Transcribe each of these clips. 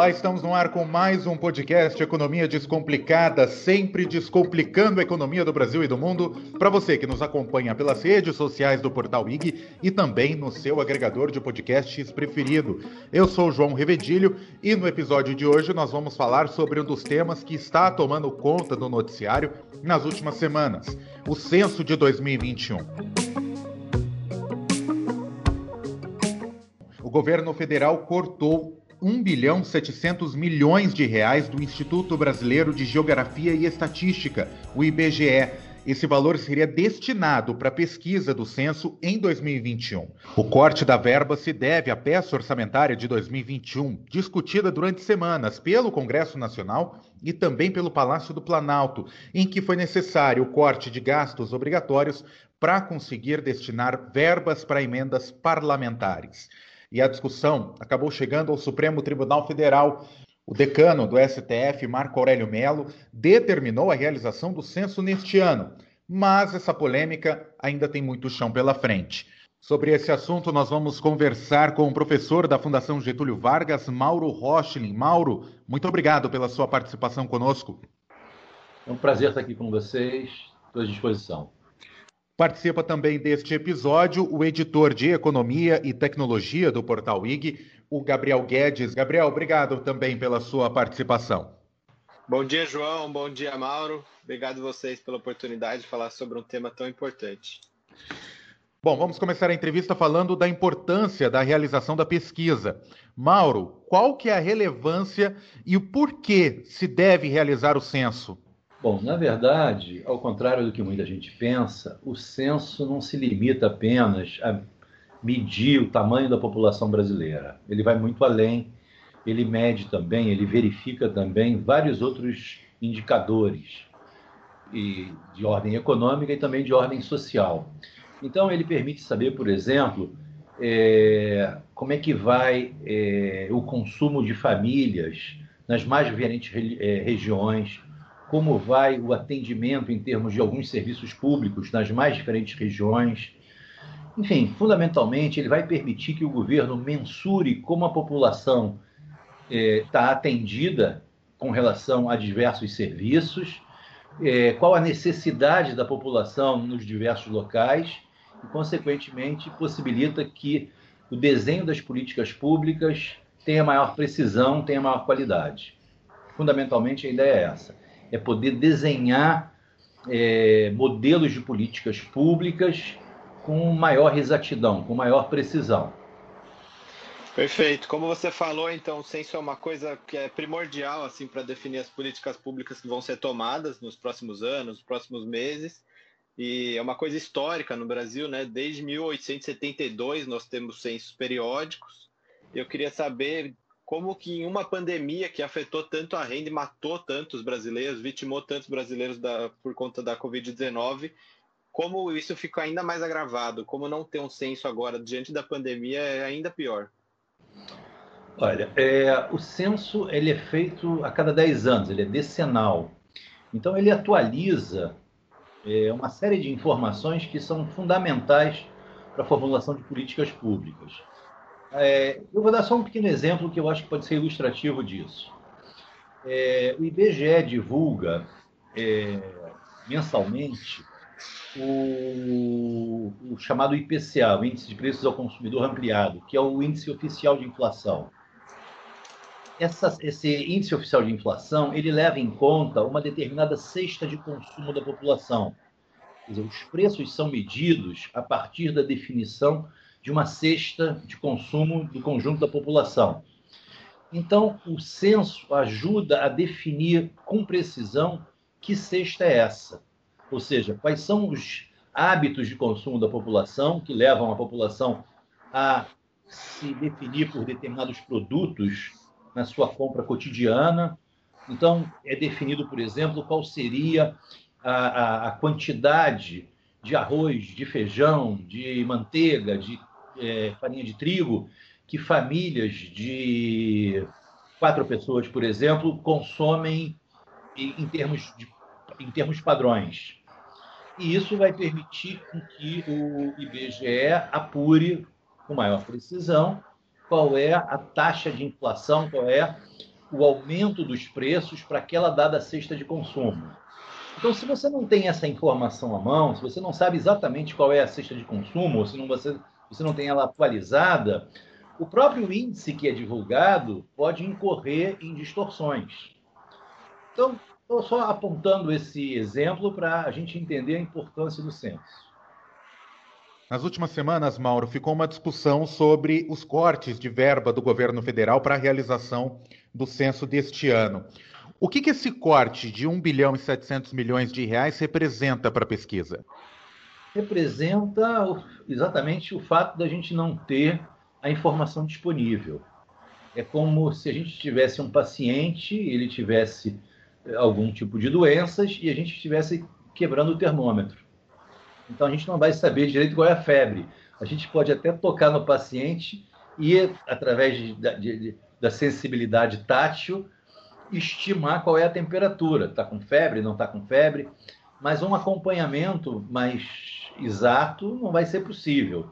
Olá, estamos no ar com mais um podcast Economia Descomplicada, sempre descomplicando a economia do Brasil e do mundo, para você que nos acompanha pelas redes sociais do Portal IG e também no seu agregador de podcasts preferido. Eu sou João Revedilho e no episódio de hoje nós vamos falar sobre um dos temas que está tomando conta do noticiário nas últimas semanas, o censo de 2021. O governo federal cortou 1 bilhão 700 milhões de reais do Instituto Brasileiro de Geografia e Estatística, o IBGE. Esse valor seria destinado para a pesquisa do censo em 2021. O corte da verba se deve à peça orçamentária de 2021, discutida durante semanas pelo Congresso Nacional e também pelo Palácio do Planalto, em que foi necessário o corte de gastos obrigatórios para conseguir destinar verbas para emendas parlamentares e a discussão acabou chegando ao Supremo Tribunal Federal. O decano do STF, Marco Aurélio Melo, determinou a realização do censo neste ano, mas essa polêmica ainda tem muito chão pela frente. Sobre esse assunto, nós vamos conversar com o professor da Fundação Getúlio Vargas, Mauro Rochlin. Mauro, muito obrigado pela sua participação conosco. É um prazer estar aqui com vocês, estou à disposição. Participa também deste episódio o editor de Economia e Tecnologia do Portal IG, o Gabriel Guedes. Gabriel, obrigado também pela sua participação. Bom dia, João. Bom dia, Mauro. Obrigado vocês pela oportunidade de falar sobre um tema tão importante. Bom, vamos começar a entrevista falando da importância da realização da pesquisa. Mauro, qual que é a relevância e o porquê se deve realizar o censo? Bom, na verdade, ao contrário do que muita gente pensa, o censo não se limita apenas a medir o tamanho da população brasileira. Ele vai muito além, ele mede também, ele verifica também vários outros indicadores e de ordem econômica e também de ordem social. Então, ele permite saber, por exemplo, é, como é que vai é, o consumo de famílias nas mais diferentes é, regiões, como vai o atendimento em termos de alguns serviços públicos nas mais diferentes regiões. Enfim, fundamentalmente, ele vai permitir que o governo mensure como a população está é, atendida com relação a diversos serviços, é, qual a necessidade da população nos diversos locais e, consequentemente, possibilita que o desenho das políticas públicas tenha maior precisão, tenha maior qualidade. Fundamentalmente, a ideia é essa é poder desenhar é, modelos de políticas públicas com maior exatidão, com maior precisão. Perfeito. Como você falou, então, o censo é uma coisa que é primordial assim para definir as políticas públicas que vão ser tomadas nos próximos anos, nos próximos meses. E é uma coisa histórica no Brasil, né? Desde 1872 nós temos censos periódicos. Eu queria saber como que em uma pandemia que afetou tanto a renda e matou tantos brasileiros, vitimou tantos brasileiros da, por conta da Covid-19, como isso ficou ainda mais agravado, como não ter um censo agora diante da pandemia é ainda pior. Olha, é, o censo ele é feito a cada 10 anos, ele é decenal. Então ele atualiza é, uma série de informações que são fundamentais para a formulação de políticas públicas. É, eu vou dar só um pequeno exemplo que eu acho que pode ser ilustrativo disso. É, o IBGE divulga é, mensalmente o, o, chamado IPCA, o Índice de Preços ao Consumidor Ampliado, que é o índice oficial de inflação. Essa, esse índice oficial de inflação ele leva em conta uma determinada cesta de consumo da população. Dizer, os preços são medidos a partir da definição de uma cesta de consumo do conjunto da população. Então, o censo ajuda a definir com precisão que cesta é essa. Ou seja, quais são os hábitos de consumo da população que levam a população a se definir por determinados produtos na sua compra cotidiana. Então, é definido, por exemplo, qual seria a, a, a quantidade de arroz, de feijão, de manteiga, de é, farinha de trigo que famílias de quatro pessoas, por exemplo, consomem em, termos, de, em termos padrões. E isso vai permitir que o IBGE apure com maior precisão qual é a taxa de inflação, qual é o aumento dos preços para aquela dada cesta de consumo. Então, se você não tem essa informação à mão, se você não sabe exatamente qual é a cesta de consumo, ou se não, você, você não tem ela atualizada, o próprio índice que é divulgado pode incorrer em distorções. Então, estou só apontando esse exemplo para a gente entender a importância do censo. Nas últimas semanas, Mauro, ficou uma discussão sobre os cortes de verba do governo federal para a realização do censo deste ano. O que, que esse corte de 1 bilhão e 700 milhões de reais representa para a pesquisa? Representa exatamente o fato da gente não ter a informação disponível. É como se a gente tivesse um paciente, ele tivesse eh, algum tipo de doenças e a gente estivesse quebrando o termômetro. Então a gente não vai saber direito qual é a febre. A gente pode até tocar no paciente e, através de, de, de, da sensibilidade tátil, estimar qual é a temperatura. Está com febre, não está com febre. Mas um acompanhamento mais exato não vai ser possível.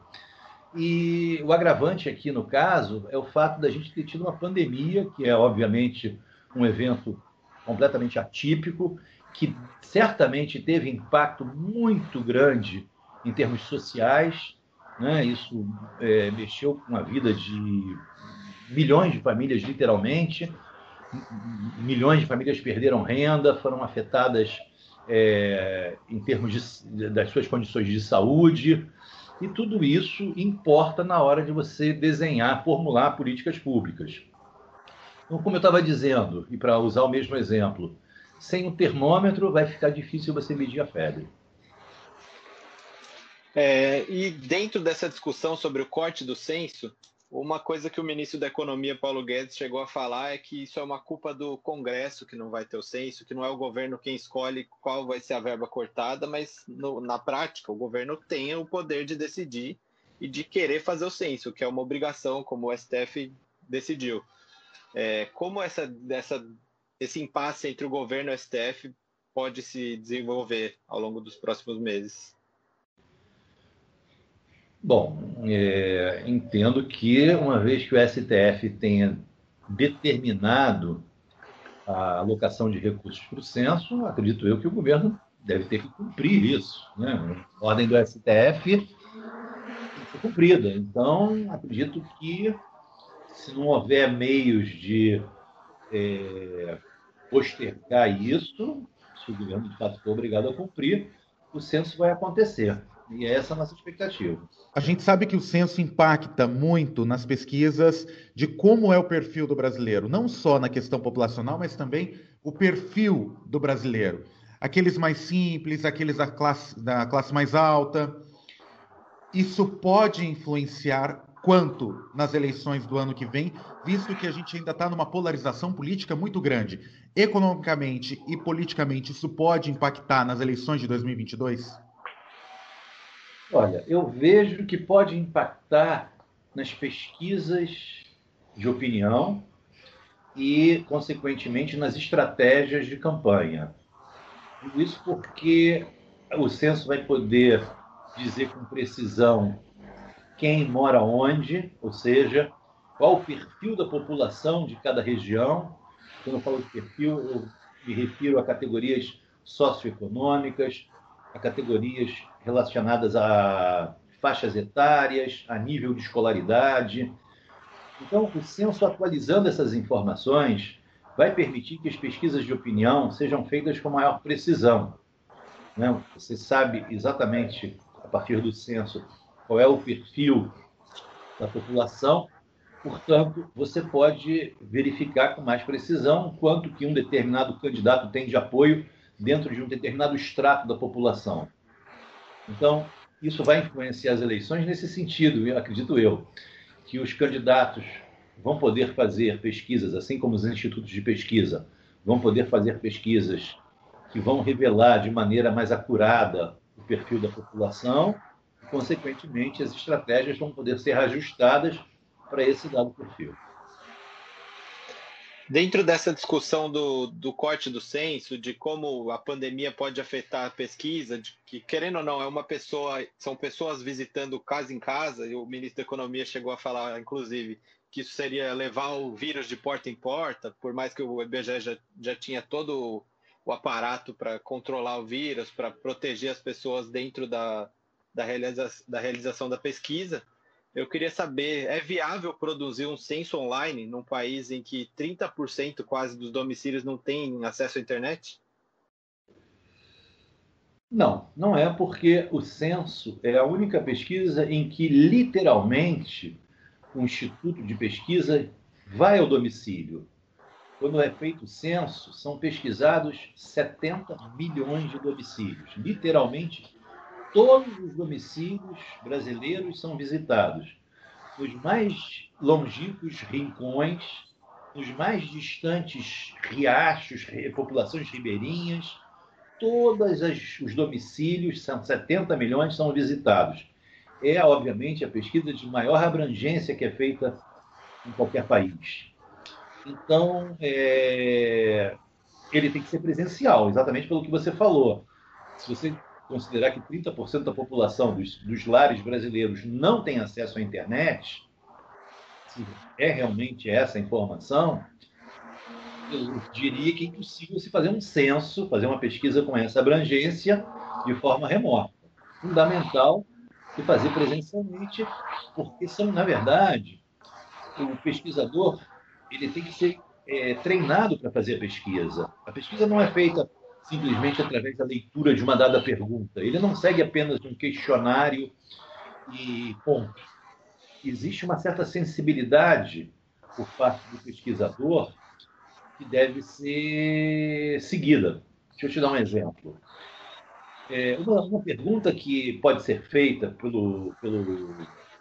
E o agravante aqui no caso é o fato da gente ter tido uma pandemia, que é obviamente um evento completamente atípico que certamente teve impacto muito grande em termos sociais. Né? Isso é, mexeu com a vida de milhões de famílias, literalmente. Milhões de famílias perderam renda, foram afetadas é, em termos de, das suas condições de saúde. E tudo isso importa na hora de você desenhar, formular políticas públicas. Então, como eu estava dizendo, e para usar o mesmo exemplo, sem o termômetro vai ficar difícil você medir a febre. É, e dentro dessa discussão sobre o corte do censo, uma coisa que o ministro da Economia, Paulo Guedes, chegou a falar é que isso é uma culpa do Congresso que não vai ter o censo, que não é o governo quem escolhe qual vai ser a verba cortada, mas no, na prática o governo tem o poder de decidir e de querer fazer o censo, que é uma obrigação, como o STF decidiu. É, como essa, essa esse impasse entre o governo e o STF pode se desenvolver ao longo dos próximos meses? Bom, é, entendo que uma vez que o STF tenha determinado a alocação de recursos para o censo, acredito eu que o governo deve ter que cumprir isso. Né? A ordem do STF ser cumprida. Então, acredito que se não houver meios de é, postergar isso, se o governo de fato for obrigado a cumprir, o censo vai acontecer. E é essa a nossa expectativa. A gente sabe que o censo impacta muito nas pesquisas de como é o perfil do brasileiro, não só na questão populacional, mas também o perfil do brasileiro. Aqueles mais simples, aqueles da classe, da classe mais alta. Isso pode influenciar quanto nas eleições do ano que vem, visto que a gente ainda está numa polarização política muito grande. Economicamente e politicamente, isso pode impactar nas eleições de 2022? Olha, eu vejo que pode impactar nas pesquisas de opinião e, consequentemente, nas estratégias de campanha. Isso porque o censo vai poder dizer com precisão quem mora onde, ou seja, qual o perfil da população de cada região. Quando eu falo de perfil, eu me refiro a categorias socioeconômicas, a categorias relacionadas a faixas etárias, a nível de escolaridade. Então, o censo atualizando essas informações vai permitir que as pesquisas de opinião sejam feitas com maior precisão. Né? Você sabe exatamente, a partir do censo, qual é o perfil da população. Portanto, você pode verificar com mais precisão quanto que um determinado candidato tem de apoio dentro de um determinado extrato da população. Então, isso vai influenciar as eleições nesse sentido, acredito eu, que os candidatos vão poder fazer pesquisas, assim como os institutos de pesquisa vão poder fazer pesquisas que vão revelar de maneira mais acurada o perfil da população consequentemente, as estratégias vão poder ser ajustadas para esse dado perfil. Dentro dessa discussão do, do corte do censo, de como a pandemia pode afetar a pesquisa, de que, querendo ou não, é uma pessoa, são pessoas visitando casa em casa, e o ministro da Economia chegou a falar, inclusive, que isso seria levar o vírus de porta em porta, por mais que o IBGE já, já tinha todo o aparato para controlar o vírus, para proteger as pessoas dentro da, da, realiza da realização da pesquisa. Eu queria saber, é viável produzir um censo online num país em que 30% quase dos domicílios não têm acesso à internet? Não, não é porque o censo é a única pesquisa em que literalmente o instituto de pesquisa vai ao domicílio. Quando é feito o censo, são pesquisados 70 milhões de domicílios, literalmente todos os domicílios brasileiros são visitados. Nos mais longínquos rincões, nos mais distantes riachos, populações ribeirinhas, todos os domicílios, são 70 milhões, são visitados. É, obviamente, a pesquisa de maior abrangência que é feita em qualquer país. Então, é... ele tem que ser presencial, exatamente pelo que você falou. Se você considerar que 30% da população dos, dos lares brasileiros não tem acesso à internet, se é realmente essa informação, eu diria que é impossível se fazer um censo, fazer uma pesquisa com essa abrangência de forma remota. Fundamental se fazer presencialmente, porque são, na verdade, o pesquisador ele tem que ser é, treinado para fazer a pesquisa. A pesquisa não é feita simplesmente através da leitura de uma dada pergunta. Ele não segue apenas um questionário e ponto. Existe uma certa sensibilidade por parte do pesquisador que deve ser seguida. Deixa eu te dar um exemplo. É, uma, uma, pergunta que pode ser feita pelo, pelo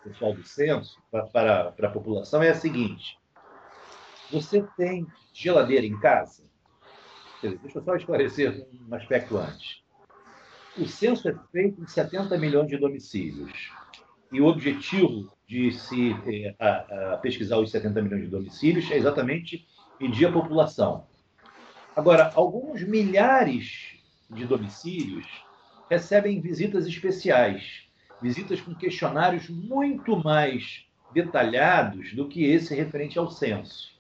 pessoal do censo para, para, a população é a seguinte: Você tem geladeira em casa? Deixa eu só esclarecer um aspecto antes. O censo é feito em 70 milhões de domicílios. E o objetivo de se eh, a, a pesquisar os 70 milhões de domicílios é exatamente medir a população. Agora, alguns milhares de domicílios recebem visitas especiais, visitas com questionários muito mais detalhados do que esse referente ao censo.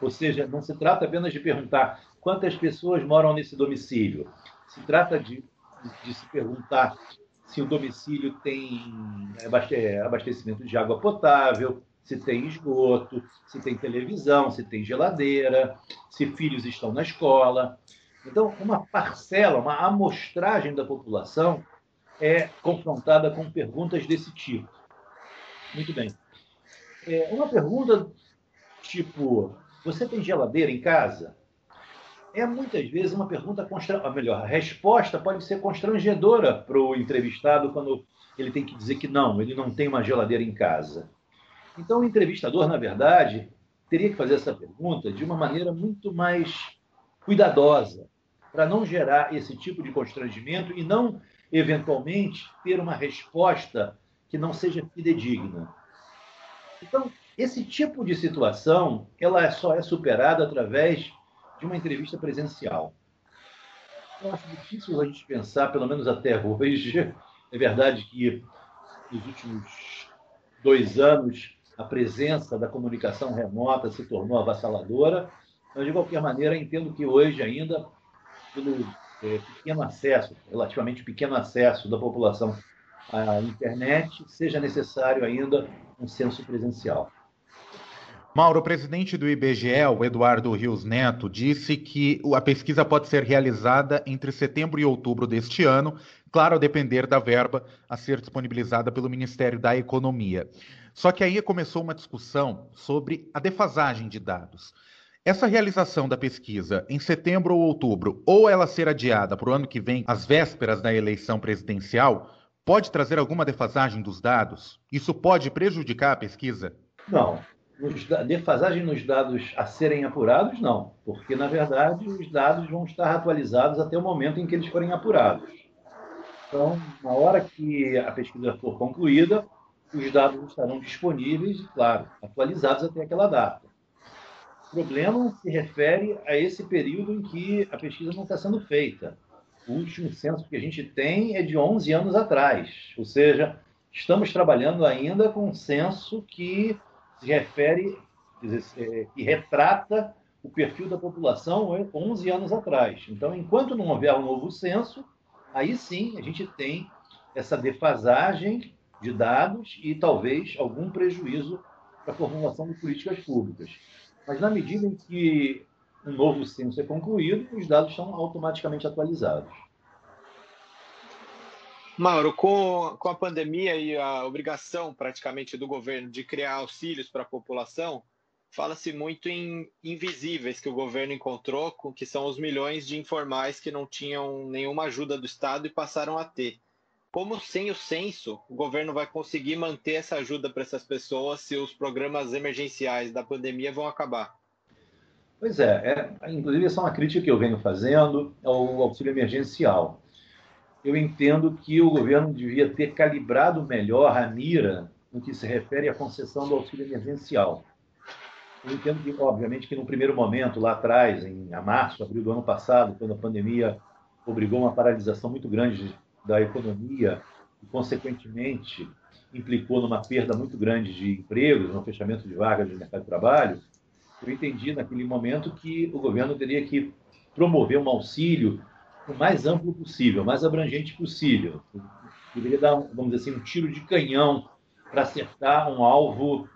Ou seja, não se trata apenas de perguntar quantas pessoas moram nesse domicílio. Se trata de, de se perguntar se o domicílio tem é, abastecimento de água potável, se tem esgoto, se tem televisão, se tem geladeira, se filhos estão na escola. Então, uma parcela, uma amostragem da população é confrontada com perguntas desse tipo. Muito bem. É, uma pergunta tipo: você tem geladeira em casa? É muitas vezes uma pergunta constrangedora, melhor, a resposta pode ser constrangedora para o entrevistado quando ele tem que dizer que não, ele não tem uma geladeira em casa. Então, o entrevistador, na verdade, teria que fazer essa pergunta de uma maneira muito mais cuidadosa, para não gerar esse tipo de constrangimento e não, eventualmente, ter uma resposta que não seja fidedigna. Então, esse tipo de situação, ela só é superada através de uma entrevista presencial. Eu acho difícil a gente pensar, pelo menos até hoje, é verdade que nos últimos dois anos a presença da comunicação remota se tornou avassaladora, mas de qualquer maneira entendo que hoje ainda, pelo é, pequeno acesso, relativamente pequeno acesso da população à internet, seja necessário ainda um censo presencial. Mauro, o presidente do IBGE, o Eduardo Rios Neto, disse que a pesquisa pode ser realizada entre setembro e outubro deste ano, claro, a depender da verba a ser disponibilizada pelo Ministério da Economia. Só que aí começou uma discussão sobre a defasagem de dados. Essa realização da pesquisa em setembro ou outubro, ou ela ser adiada para o ano que vem, às vésperas da eleição presidencial, pode trazer alguma defasagem dos dados? Isso pode prejudicar a pesquisa? Não, defasagem nos dados a serem apurados, não, porque na verdade os dados vão estar atualizados até o momento em que eles forem apurados. Então, na hora que a pesquisa for concluída, os dados estarão disponíveis claro, atualizados até aquela data. O problema se refere a esse período em que a pesquisa não está sendo feita. O último censo que a gente tem é de 11 anos atrás, ou seja, estamos trabalhando ainda com um censo que se refere, é, que retrata o perfil da população 11 anos atrás. Então, enquanto não houver um novo censo, aí sim a gente tem essa defasagem de dados e talvez algum prejuízo para a formulação de políticas públicas. Mas na medida em que um novo censo é concluído, os dados são automaticamente atualizados. Mauro, com, com a pandemia e a obrigação praticamente do governo de criar auxílios para a população, fala-se muito em invisíveis que o governo encontrou, que são os milhões de informais que não tinham nenhuma ajuda do Estado e passaram a ter. Como sem o censo, o governo vai conseguir manter essa ajuda para essas pessoas se os programas emergenciais da pandemia vão acabar? Pois é, é inclusive essa é uma crítica que eu venho fazendo ao auxílio emergencial eu entendo que o governo devia ter calibrado melhor a mira no que se refere à concessão do auxílio emergencial. Eu entendo que, obviamente, que no primeiro momento, lá atrás, em março, abril do ano passado, quando a pandemia obrigou uma paralisação muito grande da economia e, consequentemente, implicou numa perda muito grande de empregos, no fechamento de vagas de mercado de trabalho, eu entendi naquele momento que o governo teria que promover um auxílio o mais amplo possível, o mais abrangente possível. Deveria dar, vamos dizer assim, um tiro de canhão para acertar um alvo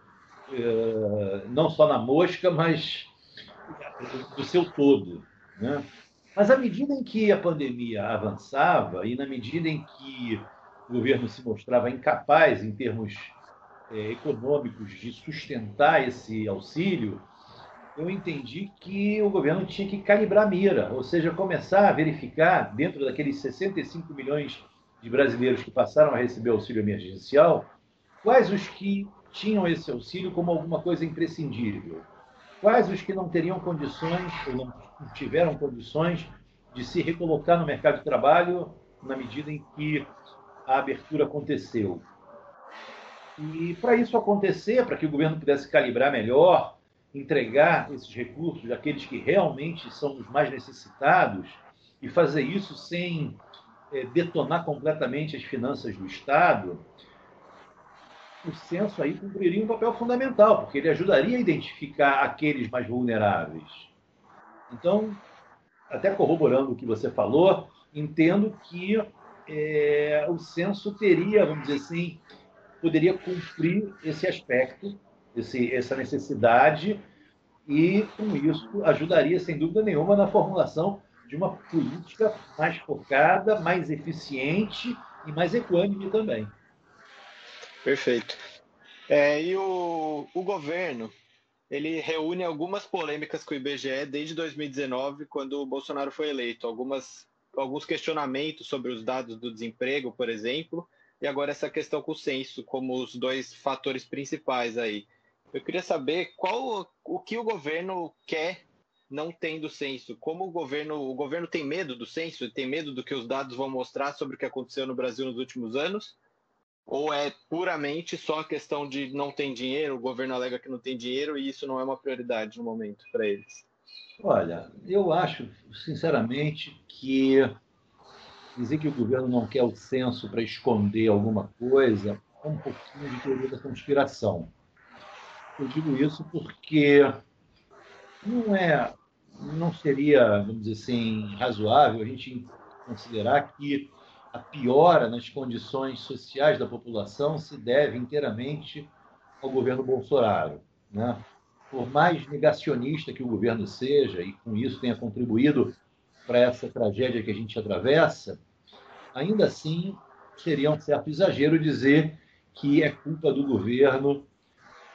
eh, não só na mosca, mas do seu todo. Né? Mas à medida em que a pandemia avançava e na medida em que o governo se mostrava incapaz, em termos eh, econômicos, de sustentar esse auxílio, eu entendi que o governo tinha que calibrar a mira, ou seja, começar a verificar, dentro daqueles 65 milhões de brasileiros que passaram a receber auxílio emergencial, quais os que tinham esse auxílio como alguma coisa imprescindível, quais os que não teriam condições ou não tiveram condições de se recolocar no mercado de trabalho na medida em que a abertura aconteceu. E para isso acontecer, para que o governo pudesse calibrar melhor entregar esses recursos àqueles que realmente são os mais necessitados e fazer isso sem é, detonar completamente as finanças do Estado, o censo aí cumpriria um papel fundamental, porque ele ajudaria a identificar aqueles mais vulneráveis. Então, até corroborando o que você falou, entendo que é, o censo teria, vamos dizer assim, poderia cumprir esse aspecto esse, essa necessidade e, com isso, ajudaria, sem dúvida nenhuma, na formulação de uma política mais focada, mais eficiente e mais equânime também. Perfeito. É, e o, o governo, ele reúne algumas polêmicas com o IBGE desde 2019, quando o Bolsonaro foi eleito. Algumas, alguns questionamentos sobre os dados do desemprego, por exemplo, e agora essa questão com o censo, como os dois fatores principais aí. Eu queria saber qual o que o governo quer não tendo censo. Como o governo, o governo tem medo do censo, tem medo do que os dados vão mostrar sobre o que aconteceu no Brasil nos últimos anos? Ou é puramente só a questão de não tem dinheiro, o governo alega que não tem dinheiro e isso não é uma prioridade no momento para eles? Olha, eu acho, sinceramente, que dizer que o governo não quer o censo para esconder alguma coisa é um pouquinho de teoria da conspiração. Eu digo isso porque não é, não seria, vamos dizer assim, razoável a gente considerar que a piora nas condições sociais da população se deve inteiramente ao governo Bolsonaro, né? Por mais negacionista que o governo seja e com isso tenha contribuído para essa tragédia que a gente atravessa, ainda assim seria um certo exagero dizer que é culpa do governo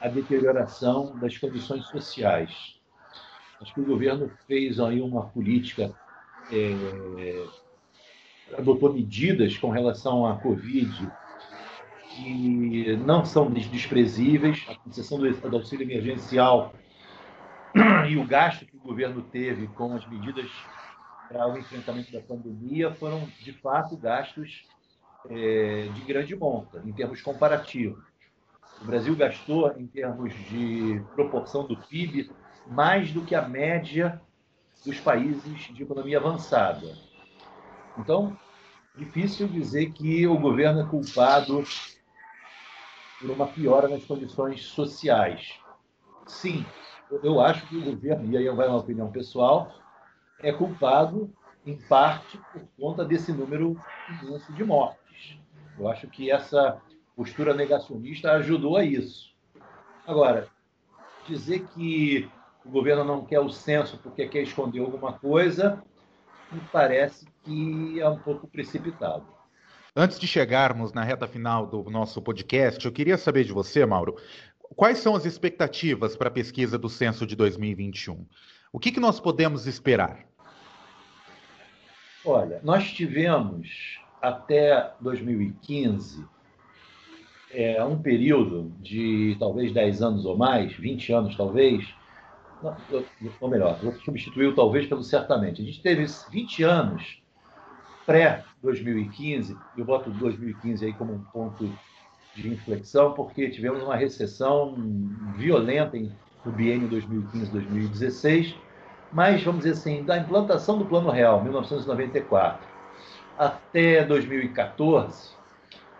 a deterioração das condições sociais. Acho que o governo fez aí uma política, é, adotou medidas com relação à Covid que não são desprezíveis. A concessão do auxílio emergencial e o gasto que o governo teve com as medidas para o enfrentamento da pandemia foram, de fato, gastos é, de grande monta, em termos comparativos. O Brasil gastou, em termos de proporção do PIB, mais do que a média dos países de economia avançada. Então, difícil dizer que o governo é culpado por uma piora nas condições sociais. Sim, eu acho que o governo, e aí vai uma opinião pessoal, é culpado, em parte, por conta desse número imenso de mortes. Eu acho que essa postura negacionista ajudou a isso. Agora, dizer que o governo não quer o censo porque quer esconder alguma coisa, me parece que é um pouco precipitado. Antes de chegarmos na reta final do nosso podcast, eu queria saber de você, Mauro, quais são as expectativas para a pesquisa do censo de 2021? O que, que nós podemos esperar? Olha, nós tivemos até 2015 é, um período de talvez 10 anos ou mais, 20 anos talvez, ou melhor, substituiu talvez pelo certamente. A gente teve 20 anos pré-2015, eu boto 2015 aí como um ponto de inflexão, porque tivemos uma recessão violenta no biênio 2015-2016, mas, vamos dizer assim, da implantação do Plano Real, 1994, até 2014,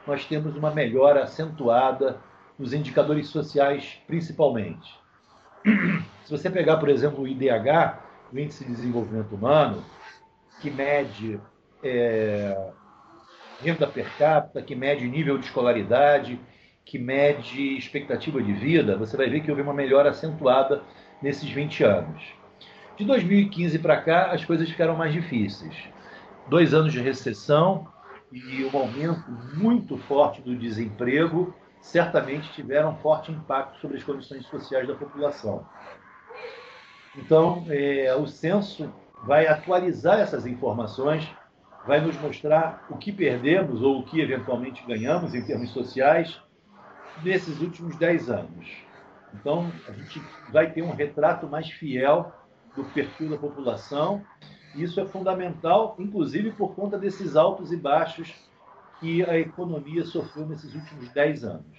nós temos uma melhora acentuada nos indicadores sociais, principalmente. Se você pegar, por exemplo, o IDH, o Índice de Desenvolvimento Humano, que mede é, renda per capita, que mede nível de escolaridade, que mede expectativa de vida, você vai ver que houve uma melhora acentuada nesses 20 anos. De 2015 para cá, as coisas ficaram mais difíceis. Dois anos de recessão e um aumento muito forte do desemprego certamente tiveram forte impacto sobre as condições sociais da população. Então, é, o censo vai atualizar essas informações, vai nos mostrar o que perdemos ou o que eventualmente ganhamos em termos sociais nesses últimos 10 anos. Então, a gente vai ter um retrato mais fiel do perfil da população. Isso é fundamental, inclusive por conta desses altos e baixos que a economia sofreu nesses últimos 10 anos.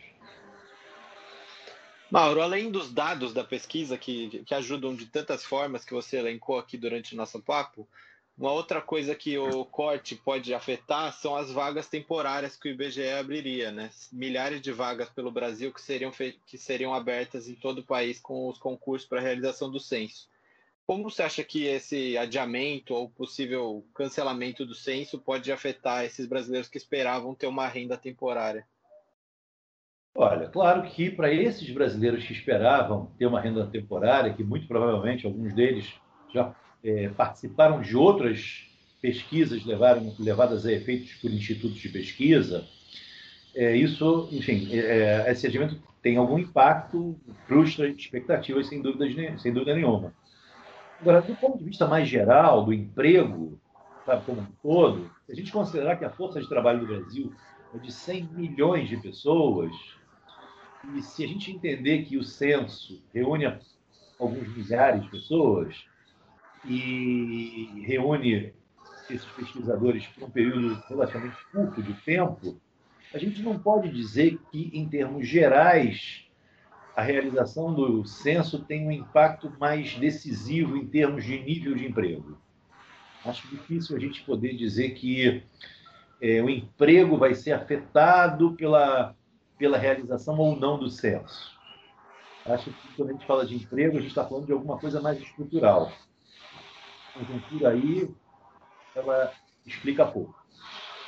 Mauro, além dos dados da pesquisa que, que ajudam de tantas formas que você elencou aqui durante o nosso papo, uma outra coisa que o corte pode afetar são as vagas temporárias que o IBGE abriria, né? Milhares de vagas pelo Brasil que seriam, que seriam abertas em todo o país com os concursos para a realização do censo. Como você acha que esse adiamento ou possível cancelamento do censo pode afetar esses brasileiros que esperavam ter uma renda temporária? Olha, claro que para esses brasileiros que esperavam ter uma renda temporária, que muito provavelmente alguns deles já é, participaram de outras pesquisas levaram, levadas a efeitos por institutos de pesquisa, é, isso, enfim, é, é esse adiamento tem algum impacto, frustra expectativas, sem dúvida, sem dúvida nenhuma. Agora, do ponto de vista mais geral, do emprego, sabe, como um todo, se a gente considerar que a força de trabalho do Brasil é de 100 milhões de pessoas, e se a gente entender que o censo reúne alguns milhares de pessoas e reúne esses pesquisadores por um período relativamente curto de tempo, a gente não pode dizer que, em termos gerais, a realização do censo tem um impacto mais decisivo em termos de nível de emprego. Acho difícil a gente poder dizer que é, o emprego vai ser afetado pela pela realização ou não do censo. Acho que quando a gente fala de emprego, a gente está falando de alguma coisa mais estrutural. A conjuntura aí, ela explica pouco.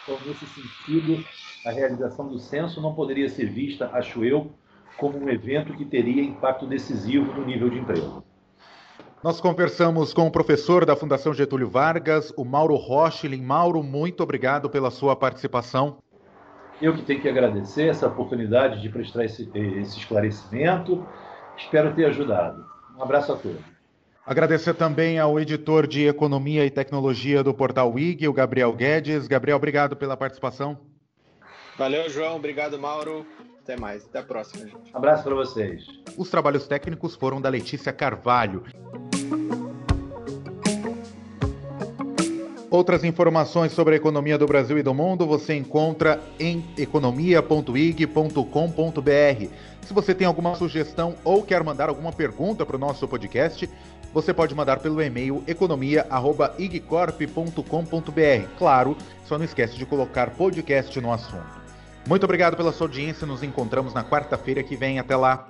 Então, nesse sentido, a realização do censo não poderia ser vista, acho eu, como um evento que teria impacto decisivo no nível de emprego. Nós conversamos com o professor da Fundação Getúlio Vargas, o Mauro Rochlin. Mauro, muito obrigado pela sua participação. Eu que tenho que agradecer essa oportunidade de prestar esse, esse esclarecimento. Espero ter ajudado. Um abraço a todos. Agradecer também ao editor de Economia e Tecnologia do portal WIG, o Gabriel Guedes. Gabriel, obrigado pela participação. Valeu, João. Obrigado, Mauro. Até mais. Até a próxima, gente. Um abraço para vocês. Os trabalhos técnicos foram da Letícia Carvalho. Outras informações sobre a economia do Brasil e do mundo você encontra em economia.ig.com.br. Se você tem alguma sugestão ou quer mandar alguma pergunta para o nosso podcast, você pode mandar pelo e-mail economia.igcorp.com.br. Claro, só não esquece de colocar podcast no assunto. Muito obrigado pela sua audiência. Nos encontramos na quarta-feira que vem. Até lá.